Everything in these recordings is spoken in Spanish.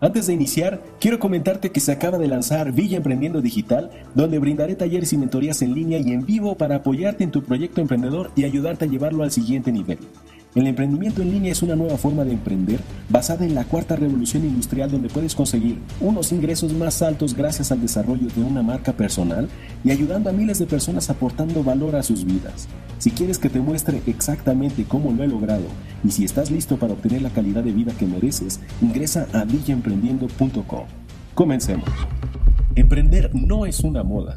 Antes de iniciar, quiero comentarte que se acaba de lanzar Villa Emprendiendo Digital, donde brindaré talleres y mentorías en línea y en vivo para apoyarte en tu proyecto emprendedor y ayudarte a llevarlo al siguiente nivel. El emprendimiento en línea es una nueva forma de emprender basada en la cuarta revolución industrial donde puedes conseguir unos ingresos más altos gracias al desarrollo de una marca personal y ayudando a miles de personas aportando valor a sus vidas. Si quieres que te muestre exactamente cómo lo he logrado y si estás listo para obtener la calidad de vida que mereces, ingresa a villaemprendiendo.com. Comencemos. Emprender no es una moda.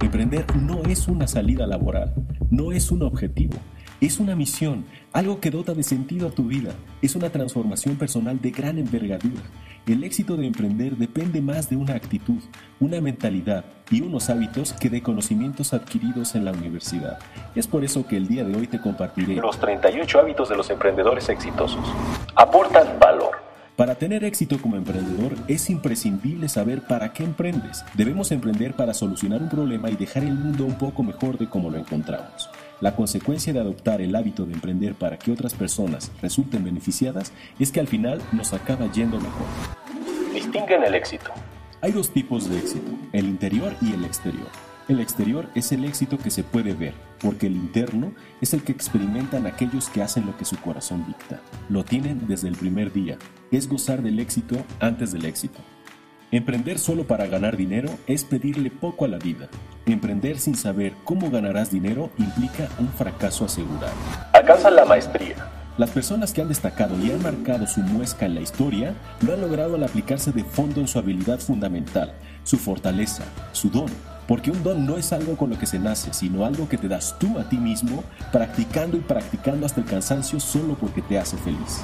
Emprender no es una salida laboral. No es un objetivo es una misión, algo que dota de sentido a tu vida. Es una transformación personal de gran envergadura. El éxito de emprender depende más de una actitud, una mentalidad y unos hábitos que de conocimientos adquiridos en la universidad. Es por eso que el día de hoy te compartiré los 38 hábitos de los emprendedores exitosos. Aportan valor. Para tener éxito como emprendedor es imprescindible saber para qué emprendes. Debemos emprender para solucionar un problema y dejar el mundo un poco mejor de como lo encontramos. La consecuencia de adoptar el hábito de emprender para que otras personas resulten beneficiadas es que al final nos acaba yendo mejor. Distinguen el éxito. Hay dos tipos de éxito, el interior y el exterior. El exterior es el éxito que se puede ver, porque el interno es el que experimentan aquellos que hacen lo que su corazón dicta. Lo tienen desde el primer día. Es gozar del éxito antes del éxito. Emprender solo para ganar dinero es pedirle poco a la vida. Emprender sin saber cómo ganarás dinero implica un fracaso asegurado. Alcanzan la maestría. Las personas que han destacado y han marcado su muesca en la historia lo han logrado al aplicarse de fondo en su habilidad fundamental, su fortaleza, su don. Porque un don no es algo con lo que se nace, sino algo que te das tú a ti mismo, practicando y practicando hasta el cansancio solo porque te hace feliz.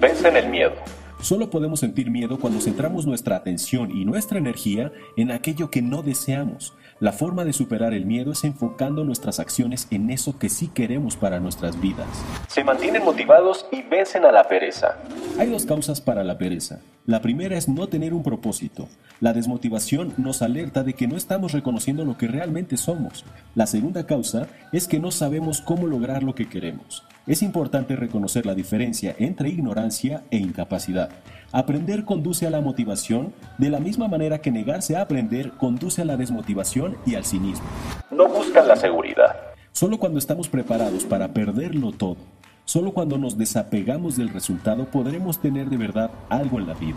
Vencen el miedo. Solo podemos sentir miedo cuando centramos nuestra atención y nuestra energía en aquello que no deseamos. La forma de superar el miedo es enfocando nuestras acciones en eso que sí queremos para nuestras vidas. Se mantienen motivados y vencen a la pereza. Hay dos causas para la pereza. La primera es no tener un propósito. La desmotivación nos alerta de que no estamos reconociendo lo que realmente somos. La segunda causa es que no sabemos cómo lograr lo que queremos. Es importante reconocer la diferencia entre ignorancia e incapacidad. Aprender conduce a la motivación de la misma manera que negarse a aprender conduce a la desmotivación y al cinismo. No buscan la seguridad. Solo cuando estamos preparados para perderlo todo, solo cuando nos desapegamos del resultado podremos tener de verdad algo en la vida.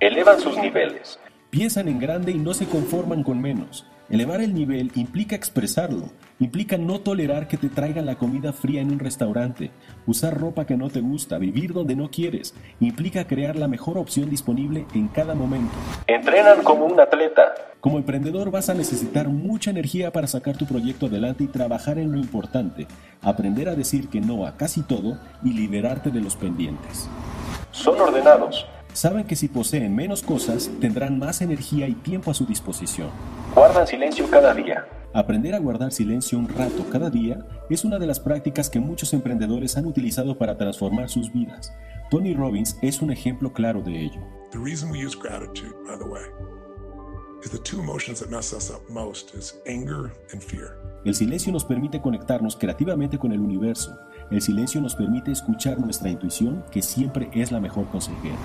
Elevan sus niveles. Piensan en grande y no se conforman con menos. Elevar el nivel implica expresarlo, implica no tolerar que te traigan la comida fría en un restaurante, usar ropa que no te gusta, vivir donde no quieres, implica crear la mejor opción disponible en cada momento. Entrenan como un atleta. Como emprendedor vas a necesitar mucha energía para sacar tu proyecto adelante y trabajar en lo importante, aprender a decir que no a casi todo y liberarte de los pendientes. Son ordenados. Saben que si poseen menos cosas, tendrán más energía y tiempo a su disposición. Guardan silencio cada día. Aprender a guardar silencio un rato cada día es una de las prácticas que muchos emprendedores han utilizado para transformar sus vidas. Tony Robbins es un ejemplo claro de ello. The reason we use gratitude, by the way, is the two emotions that mess us up most is anger and fear. El silencio nos permite conectarnos creativamente con el universo. El silencio nos permite escuchar nuestra intuición, que siempre es la mejor consejera.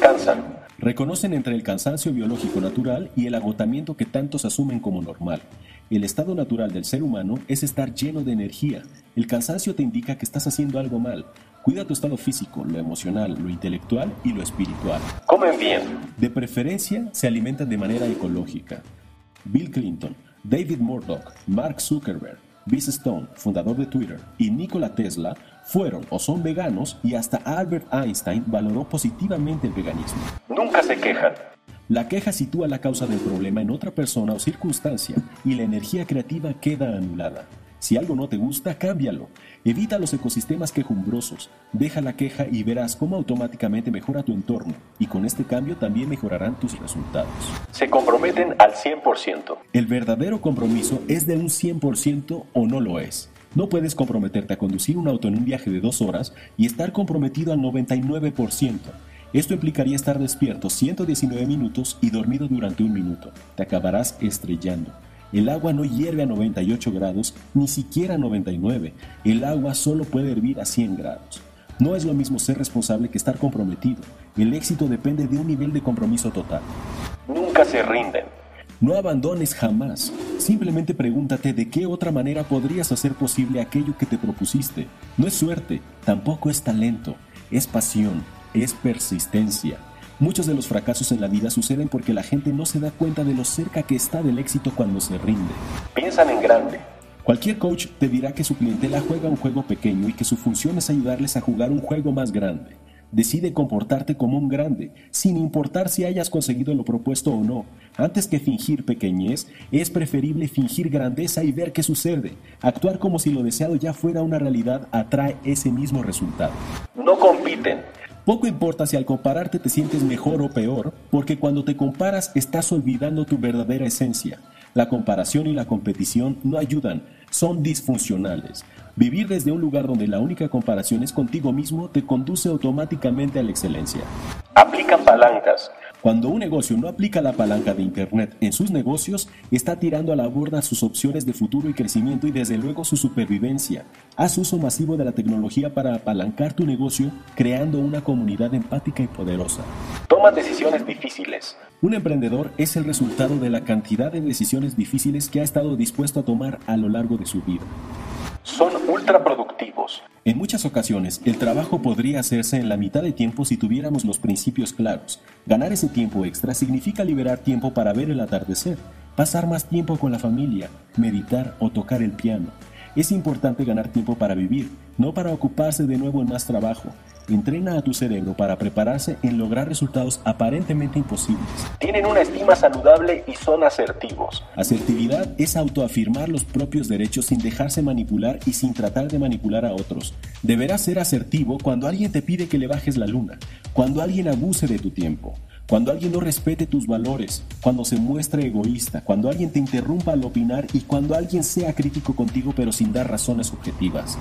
Descansan. Reconocen entre el cansancio biológico natural y el agotamiento que tantos asumen como normal. El estado natural del ser humano es estar lleno de energía. El cansancio te indica que estás haciendo algo mal. Cuida tu estado físico, lo emocional, lo intelectual y lo espiritual. Comen bien. De preferencia, se alimentan de manera ecológica. Bill Clinton, David Murdoch, Mark Zuckerberg, Biz Stone, fundador de Twitter, y Nikola Tesla fueron o son veganos y hasta Albert Einstein valoró positivamente el veganismo. Nunca se quejan. La queja sitúa la causa del problema en otra persona o circunstancia y la energía creativa queda anulada. Si algo no te gusta, cámbialo. Evita los ecosistemas quejumbrosos. Deja la queja y verás cómo automáticamente mejora tu entorno. Y con este cambio también mejorarán tus resultados. Se comprometen al 100%. El verdadero compromiso es de un 100% o no lo es. No puedes comprometerte a conducir un auto en un viaje de dos horas y estar comprometido al 99%. Esto implicaría estar despierto 119 minutos y dormido durante un minuto. Te acabarás estrellando. El agua no hierve a 98 grados, ni siquiera a 99. El agua solo puede hervir a 100 grados. No es lo mismo ser responsable que estar comprometido. El éxito depende de un nivel de compromiso total. Nunca se rinden. No abandones jamás. Simplemente pregúntate de qué otra manera podrías hacer posible aquello que te propusiste. No es suerte, tampoco es talento, es pasión, es persistencia. Muchos de los fracasos en la vida suceden porque la gente no se da cuenta de lo cerca que está del éxito cuando se rinde. Piensan en grande. Cualquier coach te dirá que su clientela juega un juego pequeño y que su función es ayudarles a jugar un juego más grande. Decide comportarte como un grande, sin importar si hayas conseguido lo propuesto o no. Antes que fingir pequeñez, es preferible fingir grandeza y ver qué sucede. Actuar como si lo deseado ya fuera una realidad atrae ese mismo resultado. No compiten. Poco importa si al compararte te sientes mejor o peor, porque cuando te comparas estás olvidando tu verdadera esencia. La comparación y la competición no ayudan, son disfuncionales. Vivir desde un lugar donde la única comparación es contigo mismo te conduce automáticamente a la excelencia. Aplican palancas. Cuando un negocio no aplica la palanca de Internet en sus negocios, está tirando a la borda sus opciones de futuro y crecimiento y desde luego su supervivencia. Haz uso masivo de la tecnología para apalancar tu negocio, creando una comunidad empática y poderosa. Toman decisiones difíciles. Un emprendedor es el resultado de la cantidad de decisiones difíciles que ha estado dispuesto a tomar a lo largo de su vida. Son ultra productivos. En muchas ocasiones, el trabajo podría hacerse en la mitad de tiempo si tuviéramos los principios claros. Ganar ese tiempo extra significa liberar tiempo para ver el atardecer, pasar más tiempo con la familia, meditar o tocar el piano. Es importante ganar tiempo para vivir, no para ocuparse de nuevo en más trabajo. Entrena a tu cerebro para prepararse en lograr resultados aparentemente imposibles. Tienen una estima saludable y son asertivos. Asertividad es autoafirmar los propios derechos sin dejarse manipular y sin tratar de manipular a otros. Deberás ser asertivo cuando alguien te pide que le bajes la luna, cuando alguien abuse de tu tiempo, cuando alguien no respete tus valores, cuando se muestre egoísta, cuando alguien te interrumpa al opinar y cuando alguien sea crítico contigo pero sin dar razones objetivas.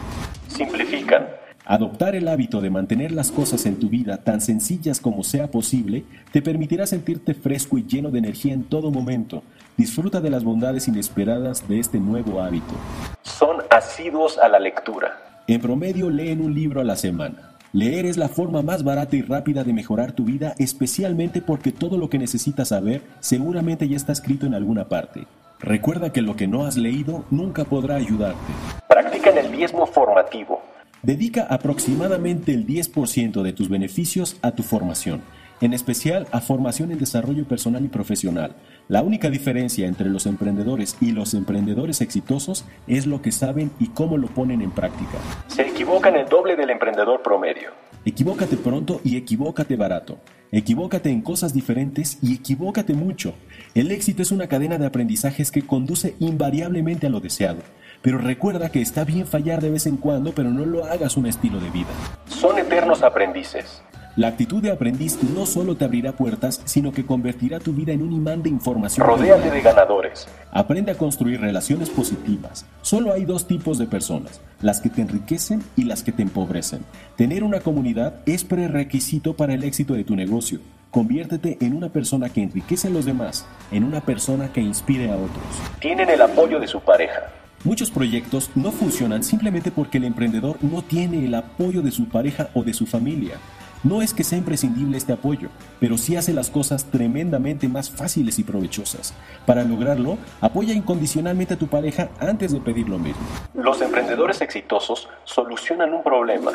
Simplifican. Adoptar el hábito de mantener las cosas en tu vida tan sencillas como sea posible te permitirá sentirte fresco y lleno de energía en todo momento. Disfruta de las bondades inesperadas de este nuevo hábito. Son asiduos a la lectura. En promedio leen un libro a la semana. Leer es la forma más barata y rápida de mejorar tu vida, especialmente porque todo lo que necesitas saber seguramente ya está escrito en alguna parte. Recuerda que lo que no has leído nunca podrá ayudarte. Practican el diezmo formativo. Dedica aproximadamente el 10% de tus beneficios a tu formación, en especial a formación en desarrollo personal y profesional. La única diferencia entre los emprendedores y los emprendedores exitosos es lo que saben y cómo lo ponen en práctica. Se equivocan el doble del emprendedor promedio. Equivócate pronto y equivócate barato. Equivócate en cosas diferentes y equivócate mucho. El éxito es una cadena de aprendizajes que conduce invariablemente a lo deseado. Pero recuerda que está bien fallar de vez en cuando, pero no lo hagas un estilo de vida. Son eternos aprendices. La actitud de aprendiz no solo te abrirá puertas, sino que convertirá tu vida en un imán de información. Rodéate de ganadores. Aprende a construir relaciones positivas. Solo hay dos tipos de personas, las que te enriquecen y las que te empobrecen. Tener una comunidad es prerequisito para el éxito de tu negocio. Conviértete en una persona que enriquece a los demás, en una persona que inspire a otros. Tienen el apoyo de su pareja. Muchos proyectos no funcionan simplemente porque el emprendedor no tiene el apoyo de su pareja o de su familia. No es que sea imprescindible este apoyo, pero sí hace las cosas tremendamente más fáciles y provechosas. Para lograrlo, apoya incondicionalmente a tu pareja antes de pedir lo mismo. Los emprendedores exitosos solucionan un problema.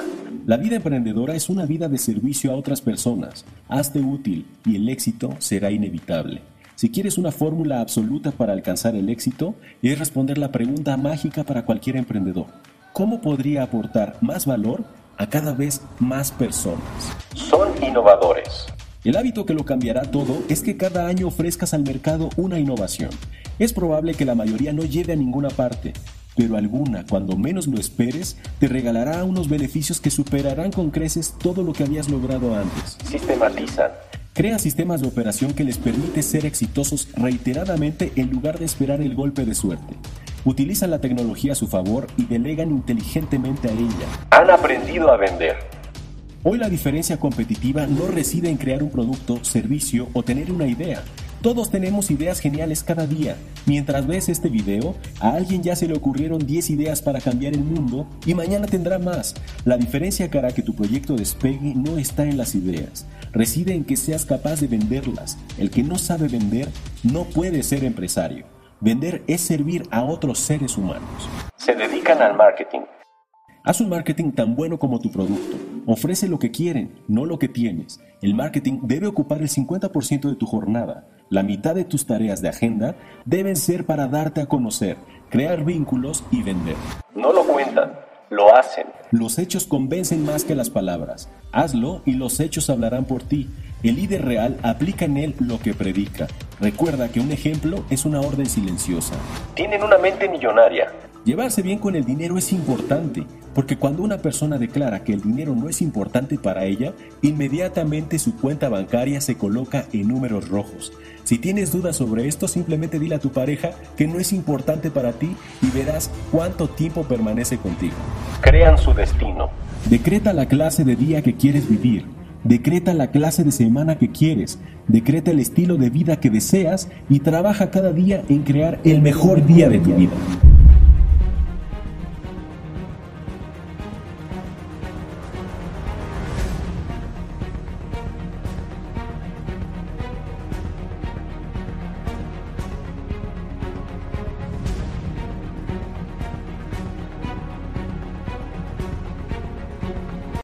La vida emprendedora es una vida de servicio a otras personas. Hazte útil y el éxito será inevitable. Si quieres una fórmula absoluta para alcanzar el éxito, es responder la pregunta mágica para cualquier emprendedor. ¿Cómo podría aportar más valor a cada vez más personas? Son innovadores. El hábito que lo cambiará todo es que cada año ofrezcas al mercado una innovación. Es probable que la mayoría no lleve a ninguna parte, pero alguna, cuando menos lo esperes, te regalará unos beneficios que superarán con creces todo lo que habías logrado antes. Sistematizan. Crea sistemas de operación que les permite ser exitosos reiteradamente en lugar de esperar el golpe de suerte. Utilizan la tecnología a su favor y delegan inteligentemente a ella. Han aprendido a vender. Hoy la diferencia competitiva no reside en crear un producto, servicio o tener una idea. Todos tenemos ideas geniales cada día. Mientras ves este video, a alguien ya se le ocurrieron 10 ideas para cambiar el mundo y mañana tendrá más. La diferencia que hará que tu proyecto despegue no está en las ideas, reside en que seas capaz de venderlas. El que no sabe vender no puede ser empresario. Vender es servir a otros seres humanos. Se dedican al marketing. Haz un marketing tan bueno como tu producto. Ofrece lo que quieren, no lo que tienes. El marketing debe ocupar el 50% de tu jornada. La mitad de tus tareas de agenda deben ser para darte a conocer, crear vínculos y vender. No lo cuentan, lo hacen. Los hechos convencen más que las palabras. Hazlo y los hechos hablarán por ti. El líder real aplica en él lo que predica. Recuerda que un ejemplo es una orden silenciosa. Tienen una mente millonaria. Llevarse bien con el dinero es importante, porque cuando una persona declara que el dinero no es importante para ella, inmediatamente su cuenta bancaria se coloca en números rojos. Si tienes dudas sobre esto, simplemente dile a tu pareja que no es importante para ti y verás cuánto tiempo permanece contigo. Crean su destino. Decreta la clase de día que quieres vivir. Decreta la clase de semana que quieres, decreta el estilo de vida que deseas y trabaja cada día en crear el mejor día de tu vida.